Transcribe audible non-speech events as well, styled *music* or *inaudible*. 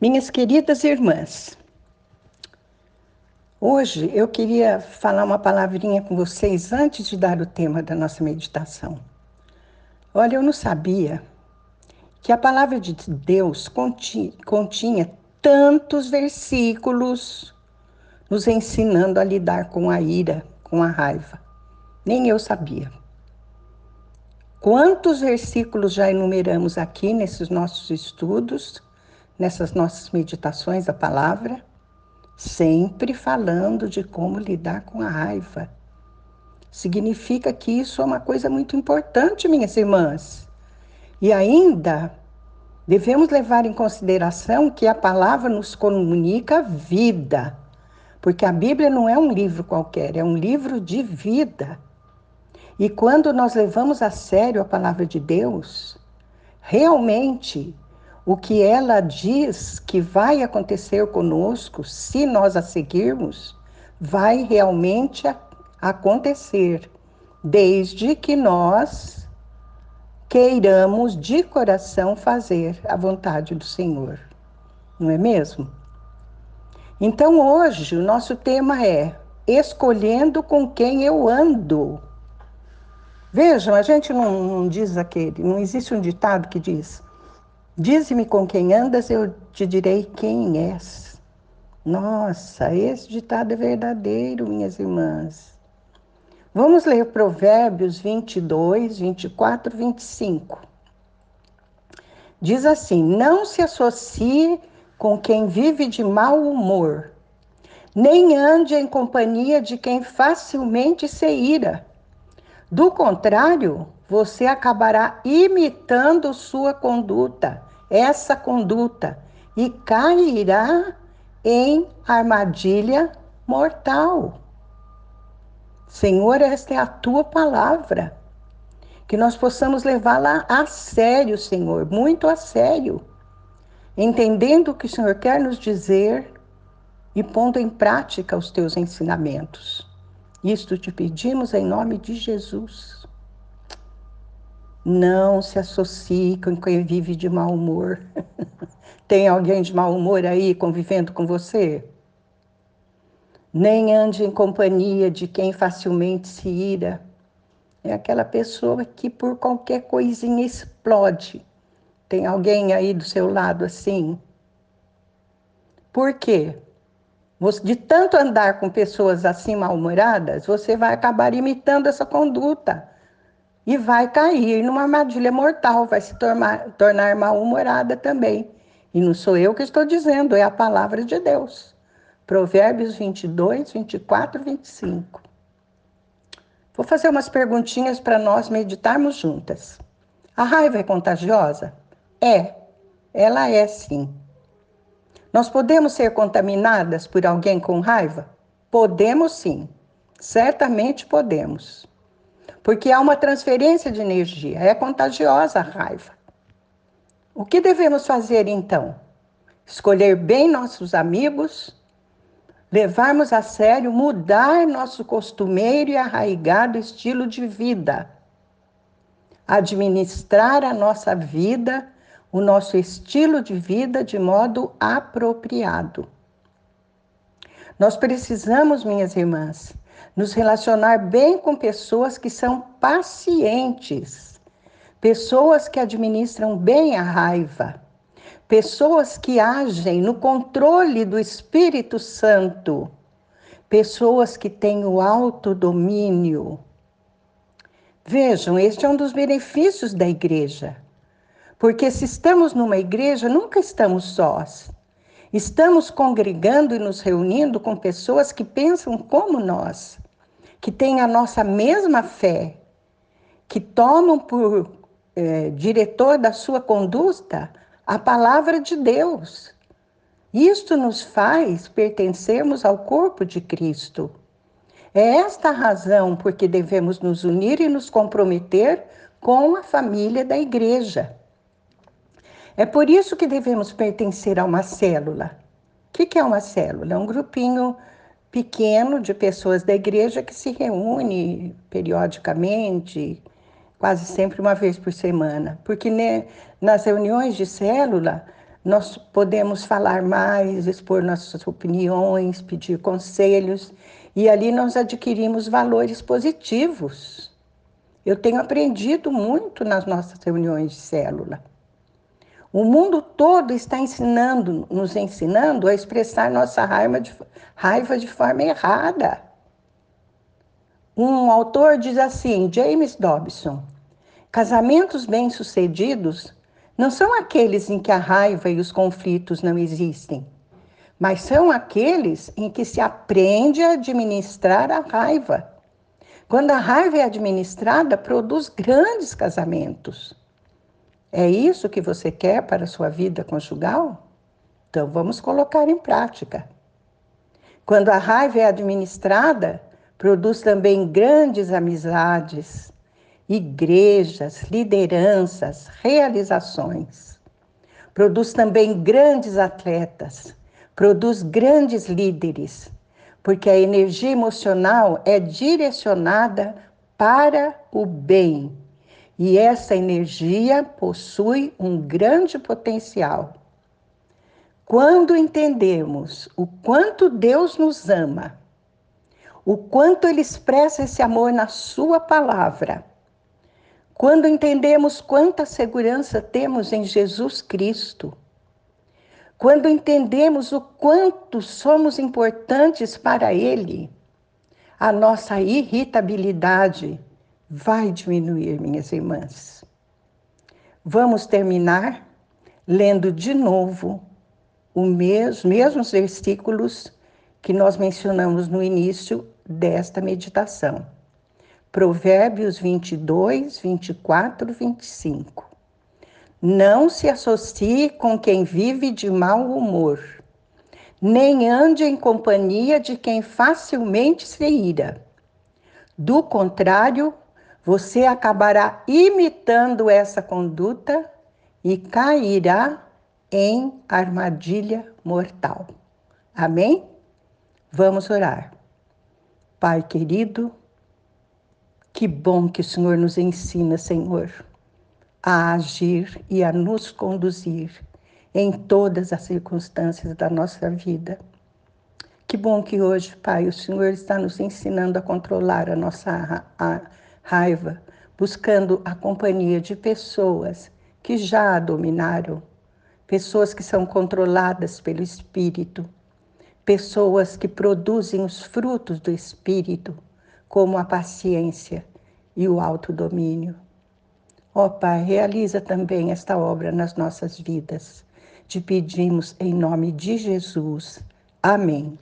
Minhas queridas irmãs, hoje eu queria falar uma palavrinha com vocês antes de dar o tema da nossa meditação. Olha, eu não sabia que a palavra de Deus continha, tantos versículos nos ensinando a lidar com a ira, com a raiva. Nem eu sabia. Quantos versículos já enumeramos aqui nesses nossos estudos? Nessas nossas meditações a palavra, sempre falando de como lidar com a raiva. Significa que isso é uma coisa muito importante, minhas irmãs. E ainda devemos levar em consideração que a palavra nos comunica vida, porque a Bíblia não é um livro qualquer, é um livro de vida. E quando nós levamos a sério a palavra de Deus, realmente o que ela diz que vai acontecer conosco, se nós a seguirmos, vai realmente acontecer, desde que nós queiramos de coração fazer a vontade do Senhor. Não é mesmo? Então, hoje, o nosso tema é escolhendo com quem eu ando. Vejam, a gente não, não diz aquele, não existe um ditado que diz Dize-me com quem andas, eu te direi quem és. Nossa, esse ditado é verdadeiro, minhas irmãs. Vamos ler Provérbios 22, 24, 25. Diz assim: Não se associe com quem vive de mau humor, nem ande em companhia de quem facilmente se ira. Do contrário, você acabará imitando sua conduta essa conduta e cairá em armadilha mortal. Senhor, esta é a tua palavra. Que nós possamos levá-la a sério, Senhor, muito a sério, entendendo o que o Senhor quer nos dizer e pondo em prática os teus ensinamentos. Isto te pedimos em nome de Jesus. Não se associe com quem vive de mau humor. *laughs* Tem alguém de mau humor aí convivendo com você? Nem ande em companhia de quem facilmente se ira. É aquela pessoa que por qualquer coisinha explode. Tem alguém aí do seu lado assim? Por quê? De tanto andar com pessoas assim mal-humoradas, você vai acabar imitando essa conduta e vai cair numa armadilha mortal, vai se tornar, tornar mal-humorada também. E não sou eu que estou dizendo, é a palavra de Deus. Provérbios 22, 24, 25. Vou fazer umas perguntinhas para nós meditarmos juntas. A raiva é contagiosa? É, ela é sim. Nós podemos ser contaminadas por alguém com raiva? Podemos sim, certamente podemos porque há uma transferência de energia, é contagiosa a raiva. O que devemos fazer então? Escolher bem nossos amigos, levarmos a sério, mudar nosso costumeiro e arraigado estilo de vida, administrar a nossa vida, o nosso estilo de vida de modo apropriado. Nós precisamos, minhas irmãs, nos relacionar bem com pessoas que são pacientes, pessoas que administram bem a raiva, pessoas que agem no controle do Espírito Santo, pessoas que têm o autodomínio. Vejam, este é um dos benefícios da igreja. Porque se estamos numa igreja, nunca estamos sós. Estamos congregando e nos reunindo com pessoas que pensam como nós, que têm a nossa mesma fé, que tomam por é, diretor da sua conduta a palavra de Deus. Isto nos faz pertencermos ao corpo de Cristo. É esta a razão por que devemos nos unir e nos comprometer com a família da igreja. É por isso que devemos pertencer a uma célula. O que é uma célula? É um grupinho pequeno de pessoas da igreja que se reúne periodicamente, quase sempre uma vez por semana. Porque nas reuniões de célula, nós podemos falar mais, expor nossas opiniões, pedir conselhos, e ali nós adquirimos valores positivos. Eu tenho aprendido muito nas nossas reuniões de célula. O mundo todo está ensinando, nos ensinando a expressar nossa raiva de, raiva de forma errada. Um autor diz assim, James Dobson: casamentos bem-sucedidos não são aqueles em que a raiva e os conflitos não existem, mas são aqueles em que se aprende a administrar a raiva. Quando a raiva é administrada, produz grandes casamentos. É isso que você quer para a sua vida conjugal? Então vamos colocar em prática. Quando a raiva é administrada, produz também grandes amizades, igrejas, lideranças, realizações. Produz também grandes atletas, produz grandes líderes, porque a energia emocional é direcionada para o bem e essa energia possui um grande potencial. Quando entendemos o quanto Deus nos ama, o quanto Ele expressa esse amor na Sua palavra, quando entendemos quanta segurança temos em Jesus Cristo, quando entendemos o quanto somos importantes para Ele, a nossa irritabilidade, vai diminuir, minhas irmãs. Vamos terminar lendo de novo os mes mesmos versículos que nós mencionamos no início desta meditação. Provérbios 22, 24, 25. Não se associe com quem vive de mau humor, nem ande em companhia de quem facilmente se ira. Do contrário, você acabará imitando essa conduta e cairá em armadilha mortal. Amém? Vamos orar. Pai querido, que bom que o Senhor nos ensina, Senhor, a agir e a nos conduzir em todas as circunstâncias da nossa vida. Que bom que hoje, Pai, o Senhor está nos ensinando a controlar a nossa a, raiva, buscando a companhia de pessoas que já a dominaram, pessoas que são controladas pelo Espírito, pessoas que produzem os frutos do Espírito, como a paciência e o autodomínio. Ó oh, Pai, realiza também esta obra nas nossas vidas. Te pedimos em nome de Jesus. Amém.